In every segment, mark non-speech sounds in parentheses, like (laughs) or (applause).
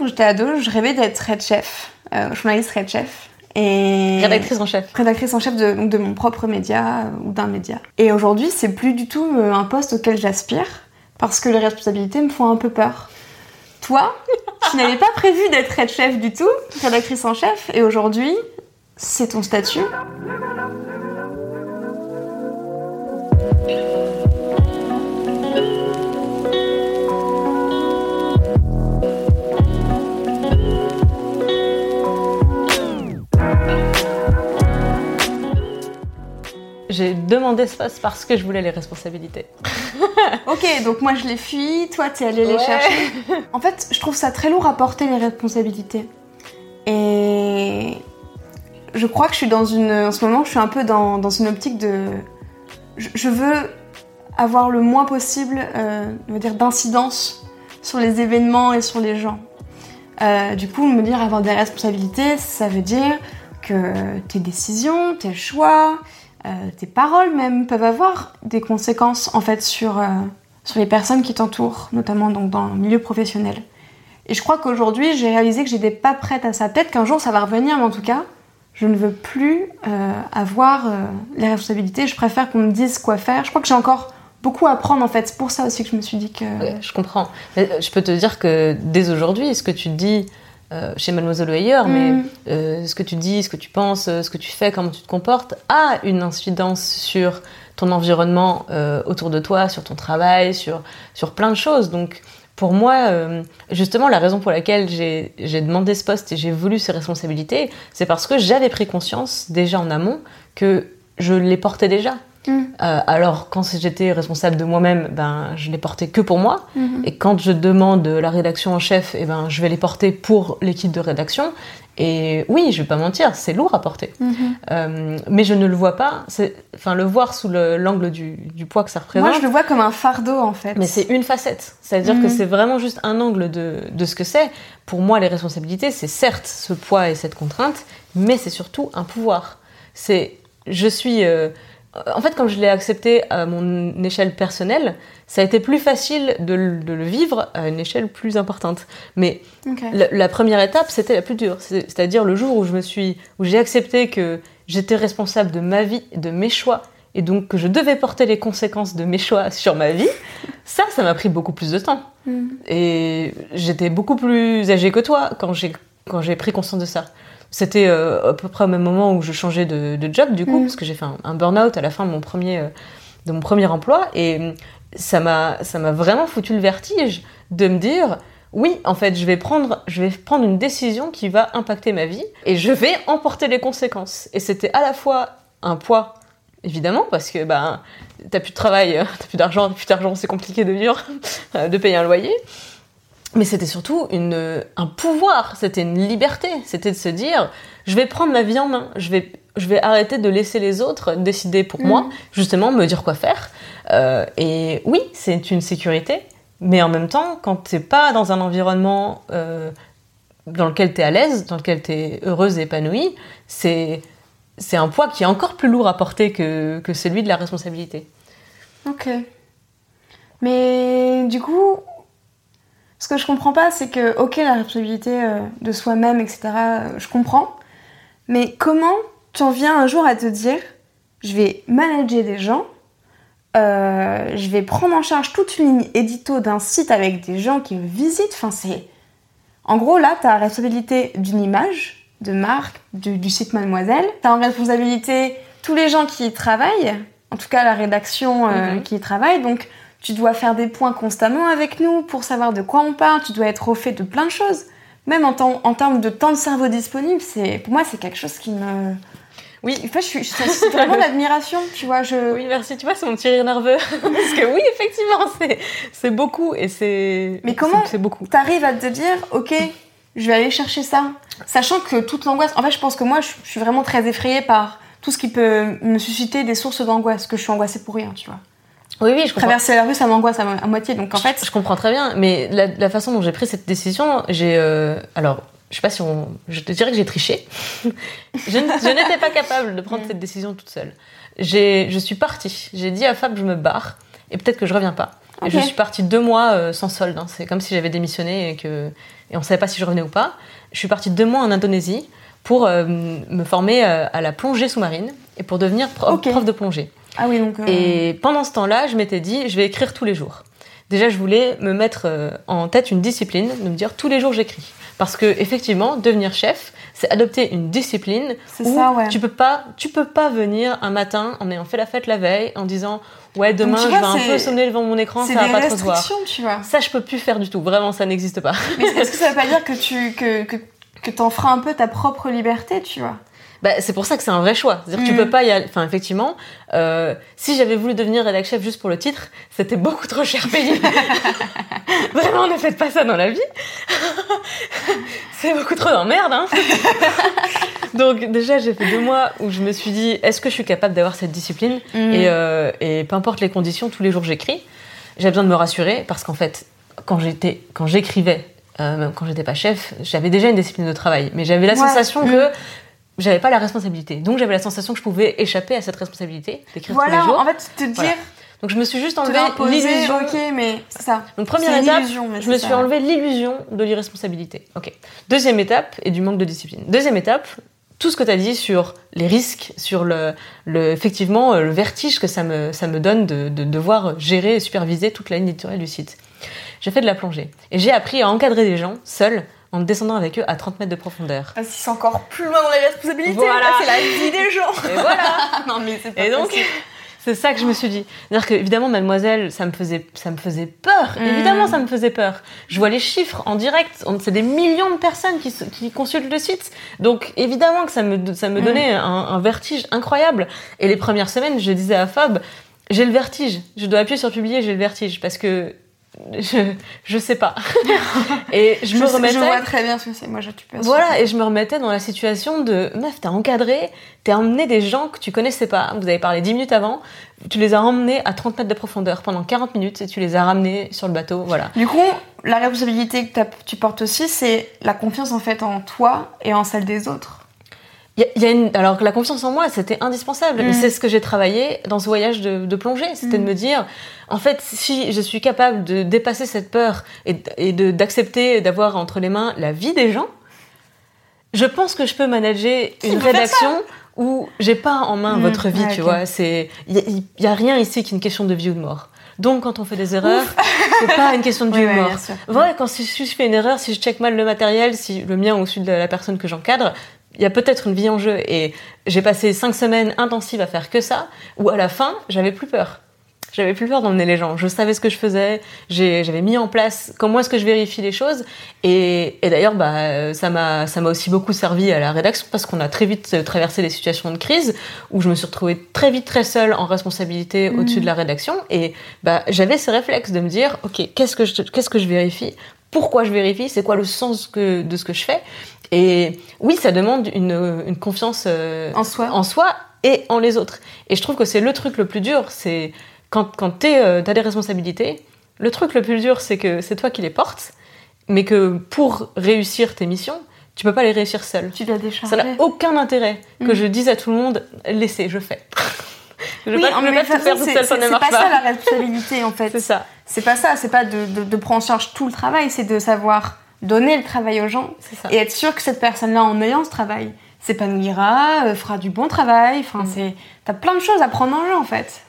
Quand j'étais ado, je rêvais d'être head chef, euh, journaliste head chef. Et Rédactrice en chef. rédactrice en chef de, donc de mon propre média euh, ou d'un média. Et aujourd'hui, c'est plus du tout euh, un poste auquel j'aspire parce que les responsabilités me font un peu peur. Toi, (laughs) tu n'avais pas prévu d'être head chef du tout, rédactrice en chef, et aujourd'hui, c'est ton statut. J'ai demandé ce poste parce que je voulais les responsabilités. (laughs) Ok, donc moi je les fuis, toi t'es allé les Ouais. chercher. En fait, je trouve ça très lourd à porter les responsabilités. Et je crois que je suis dans une. En ce moment, je suis un peu dans, dans une optique de. Je, je veux avoir le moins possible, euh, dire, d'incidence sur les événements et sur les gens. Euh, du coup, me dire avoir des responsabilités, ça veut dire que tes décisions, tes choix, tes paroles même peuvent avoir des conséquences en fait sur, euh, sur les personnes qui t'entourent, notamment donc dans le milieu professionnel. Et je crois qu'aujourd'hui, j'ai réalisé que j'étais pas prête à ça. Peut-être qu'un jour ça va revenir, mais en tout cas, je ne veux plus euh, avoir euh, les responsabilités. Je préfère qu'on me dise quoi faire. Je crois que j'ai encore beaucoup à apprendre en fait. C'est pour ça aussi que je me suis dit que. Je comprends. Mais euh, je peux te dire que dès aujourd'hui, ce que tu dis euh, chez Mademoiselle ou ailleurs, mais Mm. euh, ce que tu dis, ce que tu penses, euh, ce que tu fais, comment tu te comportes, a une incidence sur ton environnement euh, autour de toi, sur ton travail, sur, sur plein de choses. Donc, pour moi, justement, la raison pour laquelle j'ai j'ai demandé ce poste et j'ai voulu ces responsabilités, c'est parce que j'avais pris conscience déjà en amont que je les portais déjà. Mm. Euh, alors, quand j'étais responsable de moi-même, ben, je les portais que pour moi. Mhm. Et quand je demande la rédaction en chef, eh ben, je vais les porter pour l'équipe de rédaction. Et oui, je vais pas mentir, c'est lourd à porter. Mhm. Euh, mais je ne le vois pas, enfin, le voir sous le- l'angle du, du poids que ça représente. Moi, je le vois comme un fardeau en fait. Mais c'est une facette. C'est-à-dire que c'est vraiment juste un angle de, de ce que c'est. Pour moi, les responsabilités, c'est certes ce poids et cette contrainte, mais c'est surtout un pouvoir. C'est, je suis, euh, en fait, comme je l'ai accepté à mon échelle personnelle, ça a été plus facile de, le- vivre à une échelle plus importante. Mais la, la première étape, c'était la plus dure. C'est- C'est-à-dire le jour où je me suis, où j'ai accepté que j'étais responsable de ma vie, de mes choix, et donc que je devais porter les conséquences de mes choix sur ma vie. (laughs) Ça, ça m'a pris beaucoup plus de temps. Mm. Et j'étais beaucoup plus âgée que toi quand j'ai quand j'ai pris conscience de ça. C'était euh, à peu près au même moment où je changeais de, de job du coup, Mm. parce que j'ai fait un, un burn-out à la fin de mon premier euh, de mon premier emploi, et ça m'a ça m'a vraiment foutu le vertige de me dire oui, en fait, je vais prendre je vais prendre une décision qui va impacter ma vie et je vais en porter les conséquences. Et c'était à la fois un poids évidemment parce que ben t'as plus de travail, (laughs) t'as plus d'argent, t'as plus d'argent, c'est compliqué de vivre, (laughs) de payer un loyer. Mais c'était surtout une, un pouvoir, c'était une liberté, c'était de se dire, je vais prendre ma vie en main, je vais, je vais arrêter de laisser les autres décider pour moi, justement me dire quoi faire. Euh, et oui, c'est une sécurité, mais en même temps, quand t'es pas dans un environnement euh, dans lequel t'es à l'aise, dans lequel t'es heureuse et épanouie, c'est c'est un poids qui est encore plus lourd à porter que, que celui de la responsabilité. Ok. Mais du coup, ce que je comprends pas, c'est que, ok, la responsabilité euh, de soi-même, etc., euh, je comprends. Mais comment tu en viens un jour à te dire, je vais manager des gens, euh, je vais prendre en charge toute une ligne édito d'un site avec des gens qui le visitent. Enfin, c'est. En gros, là, tu as la responsabilité d'une image, de marque, du, du site Mademoiselle. Tu as en responsabilité tous les gens qui y travaillent, en tout cas la rédaction euh, Mhm. qui y travaille. Donc, tu dois faire des points constamment avec nous pour savoir de quoi on parle. Tu dois être au fait de plein de choses. Même en, temps- en termes de temps de cerveau disponible, c'est pour moi, c'est quelque chose qui me. Oui, en fait, je suis, c'est vraiment (laughs) d'admiration, tu vois. Je... Oui, merci. Tu vois, c'est mon petit rire nerveux. (laughs) Parce que oui, effectivement, c'est, c'est beaucoup et c'est. Mais comment C'est beaucoup. T'arrives à te dire, ok, je vais aller chercher ça, sachant que toute l'angoisse. En fait, je pense que moi, je, je suis vraiment très effrayée par tout ce qui peut me susciter des sources d'angoisse, que je suis angoissée pour rien, tu vois. Oui, oui, je comprends. Traverser la rue, ça m'angoisse à, mo- à moitié, donc en fait, Je comprends très bien, mais la, la façon dont j'ai pris cette décision, j'ai. euh, alors, je sais pas si on. Je te dirais que j'ai triché. (laughs) je n'étais pas capable de prendre cette décision toute seule. J'ai, je suis partie. J'ai dit à Fab, je me barre, et peut-être que je reviens pas. Et je suis partie deux mois euh, sans solde. hein. C'est comme si j'avais démissionné et que. Et on savait pas si je revenais ou pas. Je suis partie deux mois en Indonésie pour euh, me former euh, à la plongée sous-marine et pour devenir prof de plongée. Ah oui, donc. euh, Et pendant ce temps-là, je m'étais dit, je vais écrire tous les jours. Déjà, je voulais me mettre euh, en tête une discipline, de me dire tous les jours j'écris. Parce que effectivement, devenir chef, c'est adopter une discipline C'est où ça, ouais. tu peux pas, tu peux pas venir un matin en ayant fait la fête la veille, en disant ouais demain je vais un peu sommeiller devant mon écran, ça va pas trop se voir. tu vois. Ça, je peux plus faire du tout. Vraiment, ça n'existe pas. Mais est-ce que ça veut pas (laughs) dire que tu que, que, que t'en feras un peu ta propre liberté, tu vois? Bah, c'est pour ça que c'est un vrai choix. C'est-à-dire que tu Mm. peux pas y aller. Enfin, effectivement, euh, si j'avais voulu devenir rédac chef juste pour le titre, c'était beaucoup trop cher payé. (laughs) Vraiment, ne faites pas ça dans la vie. (laughs) c'est beaucoup trop d'emmerde, hein. (laughs) Donc, déjà, j'ai fait deux mois où je me suis dit, est-ce que je suis capable d'avoir cette discipline Mm. et, euh, et peu importe les conditions, tous les jours j'écris. J'ai besoin de me rassurer parce qu'en fait, quand j'étais, quand j'écrivais, euh, même quand j'étais pas chef, j'avais déjà une discipline de travail, mais j'avais la Ouais. sensation Mm. que j'avais pas la responsabilité. Donc j'avais la sensation que je pouvais échapper à cette responsabilité d'écrire Voilà, tous les jours. en fait, te dire, Voilà. Donc je me suis juste te enlevé l'illusion. ok, mais c'est ça. Donc première étape, je me suis ça. enlevé l'illusion de l'irresponsabilité. Ok. Deuxième étape et du manque de discipline. Deuxième étape, tout ce que tu as dit sur les risques, sur le, le effectivement euh, le vertige que ça me ça me donne de, de devoir gérer et superviser toute la ligne éditoriale du site. J'ai fait de la plongée et j'ai appris à encadrer des gens seuls en descendant avec eux à 30 mètres de profondeur. Parce que c'est encore plus loin dans les responsabilités. Voilà. là, c'est la vie des gens. Et voilà. (laughs) non, mais c'est pas Et donc, c'est ça que je me suis dit. C'est-à-dire que, évidemment, mademoiselle, ça me faisait, ça me faisait peur. Mm. Évidemment, ça me faisait peur. Je vois les chiffres en direct. C'est des millions de personnes qui consultent le site. Donc, évidemment que ça me, ça me Mm. donnait un, un vertige incroyable. Et les premières semaines, je disais à Fab, j'ai le vertige. Je dois appuyer sur publier, j'ai le vertige. Parce que je, je sais pas. (laughs) et je, me remettais. Je vois très bien ce que c'est. Moi, je tu peux Voilà, et je me remettais dans la situation de meuf, t'as encadré, t'as emmené des gens que tu connaissais pas. Vous avez parlé 10 minutes avant, tu les as emmenés à 30 mètres de profondeur pendant 40 minutes et tu les as ramenés sur le bateau. Voilà. Du coup, la responsabilité que tu portes aussi, c'est la confiance en fait en toi et en celle des autres. Y a- il y a une... Alors que la confiance en moi, c'était indispensable. Mm. Mais c'est ce que j'ai travaillé dans ce voyage de, de plongée. C'était Mm. de me dire, en fait, si je suis capable de dépasser cette peur et, d'accepter d'avoir entre les mains la vie des gens, je pense que je peux manager une rédaction où j'ai pas en main Mm, votre vie, ouais, tu vois. C'est, il y, a- il y a rien ici qui est une question de vie ou de mort. Donc, quand on fait des erreurs, (laughs) c'est pas une question de vie ou de ouais, mort. Vrai, quand si je fais une erreur, si je check mal le matériel, si le mien ou celui de la personne que j'encadre, il y a peut-être une vie en jeu. Et j'ai passé cinq semaines intensives à faire que ça, où à la fin, j'avais plus peur. J'avais plus peur d'emmener les gens. Je savais ce que je faisais. J'avais mis en place comment est-ce que je vérifie les choses. Et, et d'ailleurs, bah, ça m'a aussi beaucoup servi à la rédaction parce qu'on a très vite euh, traversé des situations de crise où je me suis retrouvée très vite très seule en responsabilité au-dessus de la rédaction. Et bah, j'avais ce réflexe de me dire, ok, qu'est-ce que je qu'est-ce que je vérifie? Pourquoi je vérifie? C'est quoi le sens que, de ce que je fais? Et oui, ça demande une, une confiance euh, En soi. en soi et en les autres. Et je trouve que c'est le truc le plus dur, c'est quand, quand tu as des responsabilités, le truc le plus dur, c'est que c'est toi qui les portes, mais que pour réussir tes missions, tu peux pas les réussir seul. Tu dois Ça décharger. n'a aucun intérêt que Mm. je dise à tout le monde, laissez, je fais. (laughs) je Oui, pas, je pas toute tout faire façon, c'est ça marche pas ça pas. la responsabilité en (laughs) fait. C'est ça, C'est pas ça, c'est pas de, de, de prendre en charge tout le travail, c'est de savoir donner le travail aux gens et être sûr que cette personne-là, en ayant ce travail, s'épanouira, euh, fera du bon travail. Enfin, Mm. c'est t'as plein de choses à prendre en jeu en fait.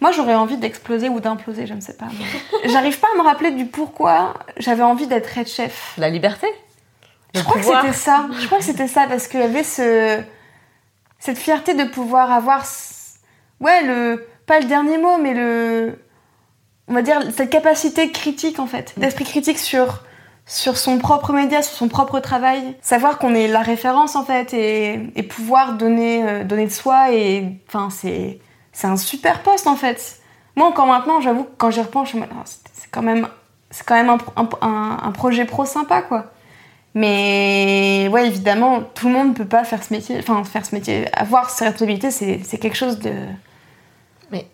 Moi, j'aurais envie d'exploser ou d'imploser, je ne sais pas. (laughs) J'arrive pas à me rappeler du pourquoi j'avais envie d'être head chef. La liberté. Je crois pouvoir. que c'était ça. Je crois que c'était ça parce qu'il y avait ce cette fierté de pouvoir avoir ouais le pas le dernier mot mais le on va dire cette capacité critique en fait, d'esprit critique sur sur son propre média, sur son propre travail, savoir qu'on est la référence en fait et, et pouvoir donner, euh, donner de soi et enfin c'est c'est un super poste en fait. Moi encore maintenant, j'avoue que quand j'y repense, je me dis, Ah, c'est quand même c'est quand même un, un, projet pro sympa quoi. Mais ouais évidemment tout le monde ne peut pas faire ce métier, enfin faire ce métier, avoir ses responsabilités c'est c'est quelque chose de Mais-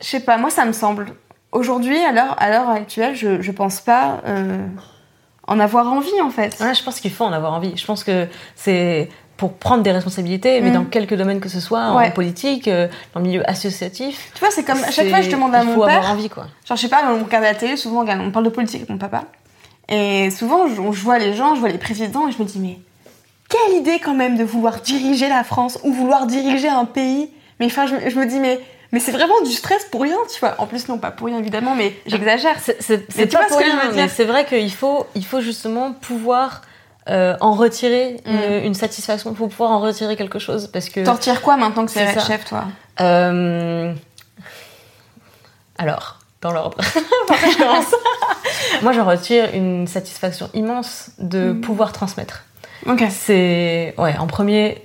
je sais pas, moi ça me semble. Aujourd'hui, à l'heure à l'heure actuelle, je, je pense pas euh, en avoir envie en fait. Ouais, je pense qu'il faut en avoir envie. Je pense que c'est pour prendre des responsabilités, mais Mm. dans quelques domaines que ce soit, Ouais. en politique, euh, dans le milieu associatif. Tu vois, c'est comme à chaque fois je demande à il mon faut père. avoir envie, quoi. Genre, je sais pas, on regarde la télé, souvent on, parle de politique avec mon papa. Et souvent, je, je vois les gens, je vois les présidents, et je me dis, mais quelle idée quand même de vouloir diriger la France ou vouloir diriger un pays. Mais enfin, je me dis, mais, mais c'est vraiment du stress pour rien, tu vois. En plus, non, pas pour rien évidemment, mais j'exagère. C'est- pas pour rien, mais c'est vrai qu'il faut, il faut justement pouvoir euh, en retirer une, une satisfaction, il faut pouvoir en retirer quelque chose parce que. T'en retires quoi maintenant que c'est chef, toi? Euh, Alors, dans l'ordre. (laughs) Je commence Moi, j'en retire une satisfaction immense de Mhm. pouvoir transmettre. Ok. C'est ouais, en premier.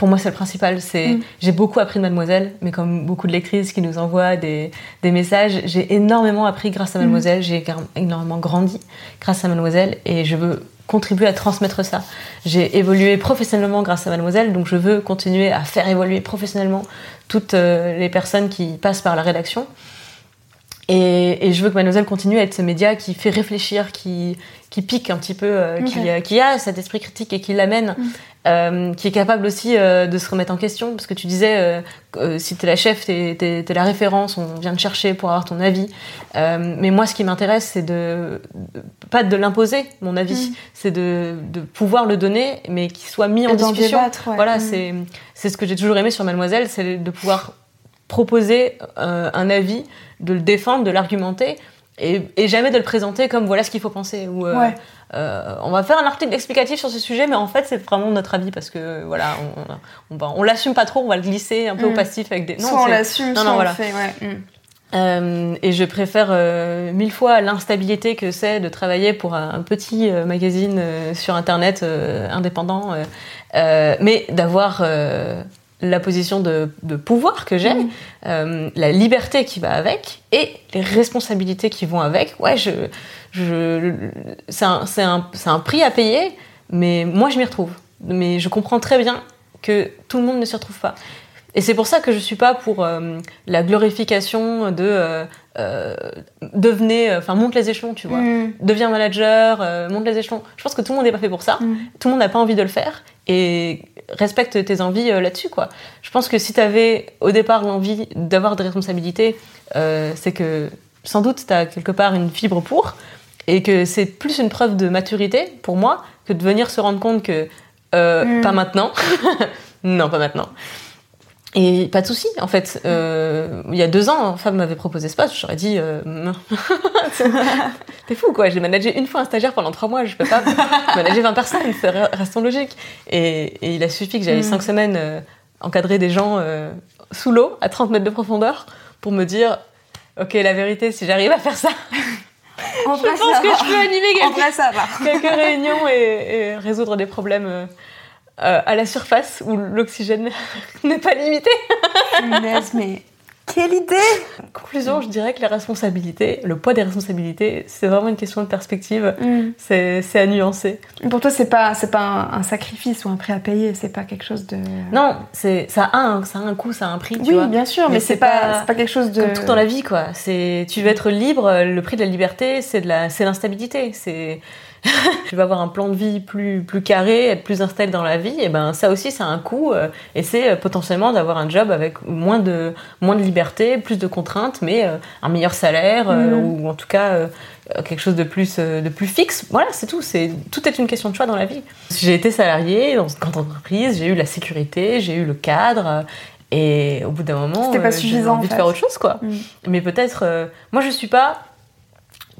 Pour moi, c'est le principal. C'est Mm. j'ai beaucoup appris de Mademoiselle, mais comme beaucoup de lectrices qui nous envoient des, des messages, j'ai énormément appris grâce à Mm. Mademoiselle. J'ai énormément grandi grâce à Mademoiselle, et je veux contribuer à transmettre ça. J'ai évolué professionnellement grâce à Mademoiselle, donc je veux continuer à faire évoluer professionnellement toutes euh, les personnes qui passent par la rédaction. Et, et je veux que Mademoiselle continue à être ce média qui fait réfléchir, qui, qui pique un petit peu, euh, Ok. qui, euh, qui a cet esprit critique et qui l'amène, Mm. euh, qui est capable aussi euh, de se remettre en question. Parce que tu disais, si t'es la chef, t'es t'es- t'es la référence, on vient te chercher pour avoir ton avis. Euh, mais moi, ce qui m'intéresse, c'est de, pas de l'imposer, mon avis, Mm. c'est de, de pouvoir le donner, mais qu'il soit mis en Et discussion. débattre, ouais. Voilà, Mm. c'est c'est ce que j'ai toujours aimé sur Mademoiselle, c'est de pouvoir proposer euh, un avis, de le défendre, de l'argumenter, et, et jamais de le présenter comme voilà ce qu'il faut penser. Ou, euh, Ouais. euh, on va faire un article explicatif sur ce sujet, mais en fait c'est vraiment notre avis parce que voilà, on, on, on l'assume pas trop, on va le glisser un peu au Mm. passif avec des. Non, soit on l'assume, non, soit non, on voilà. le fait, ouais. Mm. euh, et je préfère euh, mille fois l'instabilité que c'est de travailler pour un, un petit euh, magazine sur internet indépendant, mais d'avoir la position de, de pouvoir que j'ai, Mhm. euh, la liberté qui va avec et les responsabilités qui vont avec. Ouais, je, je, c'est un, un, c'est un prix à payer, mais moi je m'y retrouve. Mais je comprends très bien que tout le monde ne s'y retrouve pas. Et c'est pour ça que je suis pas pour euh, la glorification de euh, euh, devenez, enfin monte les échelons, tu vois. Mm. Deviens manager, euh, monte les échelons. Je pense que tout le monde n'est pas fait pour ça. Mm. Tout le monde n'a pas envie de le faire. Et respecte tes envies euh, là-dessus, quoi. Je pense que si tu avais au départ l'envie d'avoir des responsabilités, euh, c'est que sans doute tu as quelque part une fibre pour. Et que c'est plus une preuve de maturité pour moi que de venir se rendre compte que euh, Mm. pas maintenant. (laughs) non, pas maintenant. Et pas de souci, en fait. Euh, il y a deux ans, Fab m'avait proposé ce poste, j'aurais dit euh. (laughs) T'es fou, quoi. J'ai managé une fois un stagiaire pendant trois mois, je peux pas (laughs) manager 20 personnes, restons logique. Et, et il a suffi que j'aille Mm. cinq semaines euh, encadrer des gens euh, sous l'eau, à 30 mètres de profondeur, pour me dire ok, la vérité, si j'arrive à faire ça, (laughs) En je pense que je peux animer quelques, quelques réunions et, et résoudre des problèmes. Euh, à la surface où l'oxygène (laughs) n'est pas limité. Mais quelle idée Conclusion, je dirais que les responsabilités, le poids des responsabilités, c'est vraiment une question de perspective. Mm. C'est à nuancer. Pour toi, c'est pas, c'est pas un, un sacrifice ou un prix à payer, c'est pas quelque chose de. Non, c'est ça a un, ça a un coût, ça a un prix. tu oui, vois. bien sûr, mais, Mais c'est pas, pas- pas quelque chose de. Comme tout dans la vie, quoi. C'est, tu veux être libre. Le prix de la liberté, c'est de la, c'est l'instabilité. C'est, (laughs) tu vas avoir un plan de vie plus, plus carré, être plus installé dans la vie. Et ben, ça aussi, ça a un coût. euh, Et c'est euh, potentiellement d'avoir un job avec moins de, moins de liberté, plus de contraintes, mais euh, un meilleur salaire Mhm. ou en tout cas quelque chose de plus, de plus fixe. Voilà, c'est tout. C'est, tout est une question de choix dans la vie. J'ai été salariée dans une grande entreprise. J'ai eu la sécurité, j'ai eu le cadre. Et au bout d'un moment, C'était pas suffisant, envie en de faire autre chose, quoi. Mm. Mais peut-être, moi je suis pas,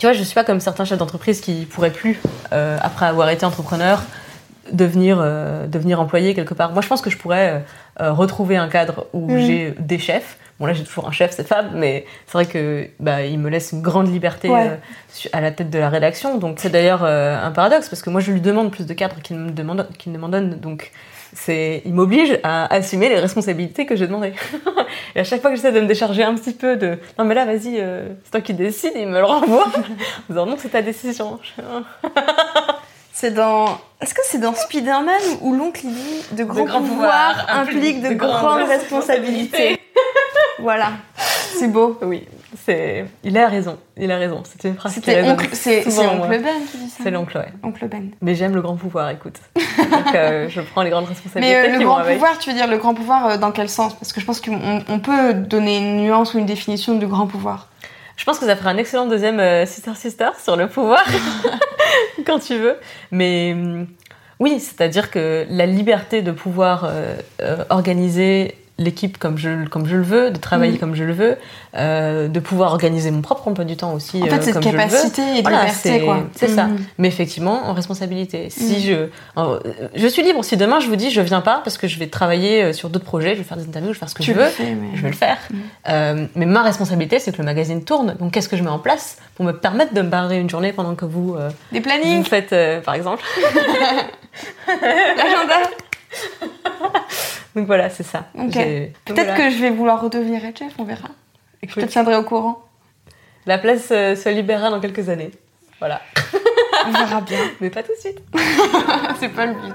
tu vois, je suis pas comme certains chefs d'entreprise qui pourraient plus, euh, après avoir été entrepreneur, devenir, euh, devenir employé quelque part. Moi je pense que je pourrais euh, retrouver un cadre où Mm. j'ai des chefs, Bon là j'ai toujours un chef, c'est Fab, mais c'est vrai que bah, il me laisse une grande liberté Ouais. euh, à la tête de la rédaction. Donc c'est d'ailleurs un paradoxe parce que moi je lui demande plus de cadres qu'il me demande, qu'il ne m'en donne. Donc c'est, il m'oblige à assumer les responsabilités que j'ai demandées. (laughs) Et à chaque fois que j'essaie de me décharger un petit peu de non mais là vas-y, euh, c'est toi qui décides, il me le renvoie. (laughs) en disant non c'est ta décision. (laughs) C'est dans. Est-ce que c'est dans Spider-Man où l'oncle dit de grands pouvoirs pouvoirs impliquent de, de grandes grandes responsabilités Voilà, c'est beau. Oui, c'est, il a raison, il a raison. C'est une phrase qui C'était résonne oncle, c'est c'est souvent en moi. oncle Ben qui dit ça. C'est l'oncle, ouais. Oncle Ben. Mais j'aime le grand pouvoir, écoute. (laughs) Donc euh, je prends les grandes responsabilités Mais euh, le grand pouvoir, tu veux dire le grand pouvoir euh, dans quel sens? Parce que je pense qu'on on peut donner une nuance ou une définition de grand pouvoir. Je pense que ça fera un excellent deuxième Sister Sister sur le pouvoir, (laughs) quand tu veux. Mais hum, oui, c'est-à-dire que la liberté de pouvoir organiser l'équipe comme je, comme je le veux, de travailler Mhm. comme je le veux, euh, de pouvoir organiser mon propre emploi du temps aussi En euh, fait, cette le veux. capacité et de Voilà, liberté, quoi. C'est ça. Mhm. Mais effectivement, en responsabilité. Si Mhm. je, en- je suis libre. Si demain je vous dis je viens pas parce que je vais travailler euh, sur d'autres projets, je vais faire des interviews, je vais faire ce que Tu je veux, fais, mais- je vais le faire. Euh, mais ma responsabilité, c'est que le magazine tourne. Donc qu'est-ce que je mets en place pour me permettre de me barrer une journée pendant que vous, euh, Des vous plannings, faites, euh, par exemple? (laughs) (laughs) l'agenda. Donc voilà, c'est ça. Peut-être voilà. que je vais vouloir redevenir chef, on verra. Je te tiendrai au courant. la place euh, se libérera dans quelques années. Voilà. (laughs) On verra bien. (laughs) Mais pas tout de suite. (laughs) c'est pas le but.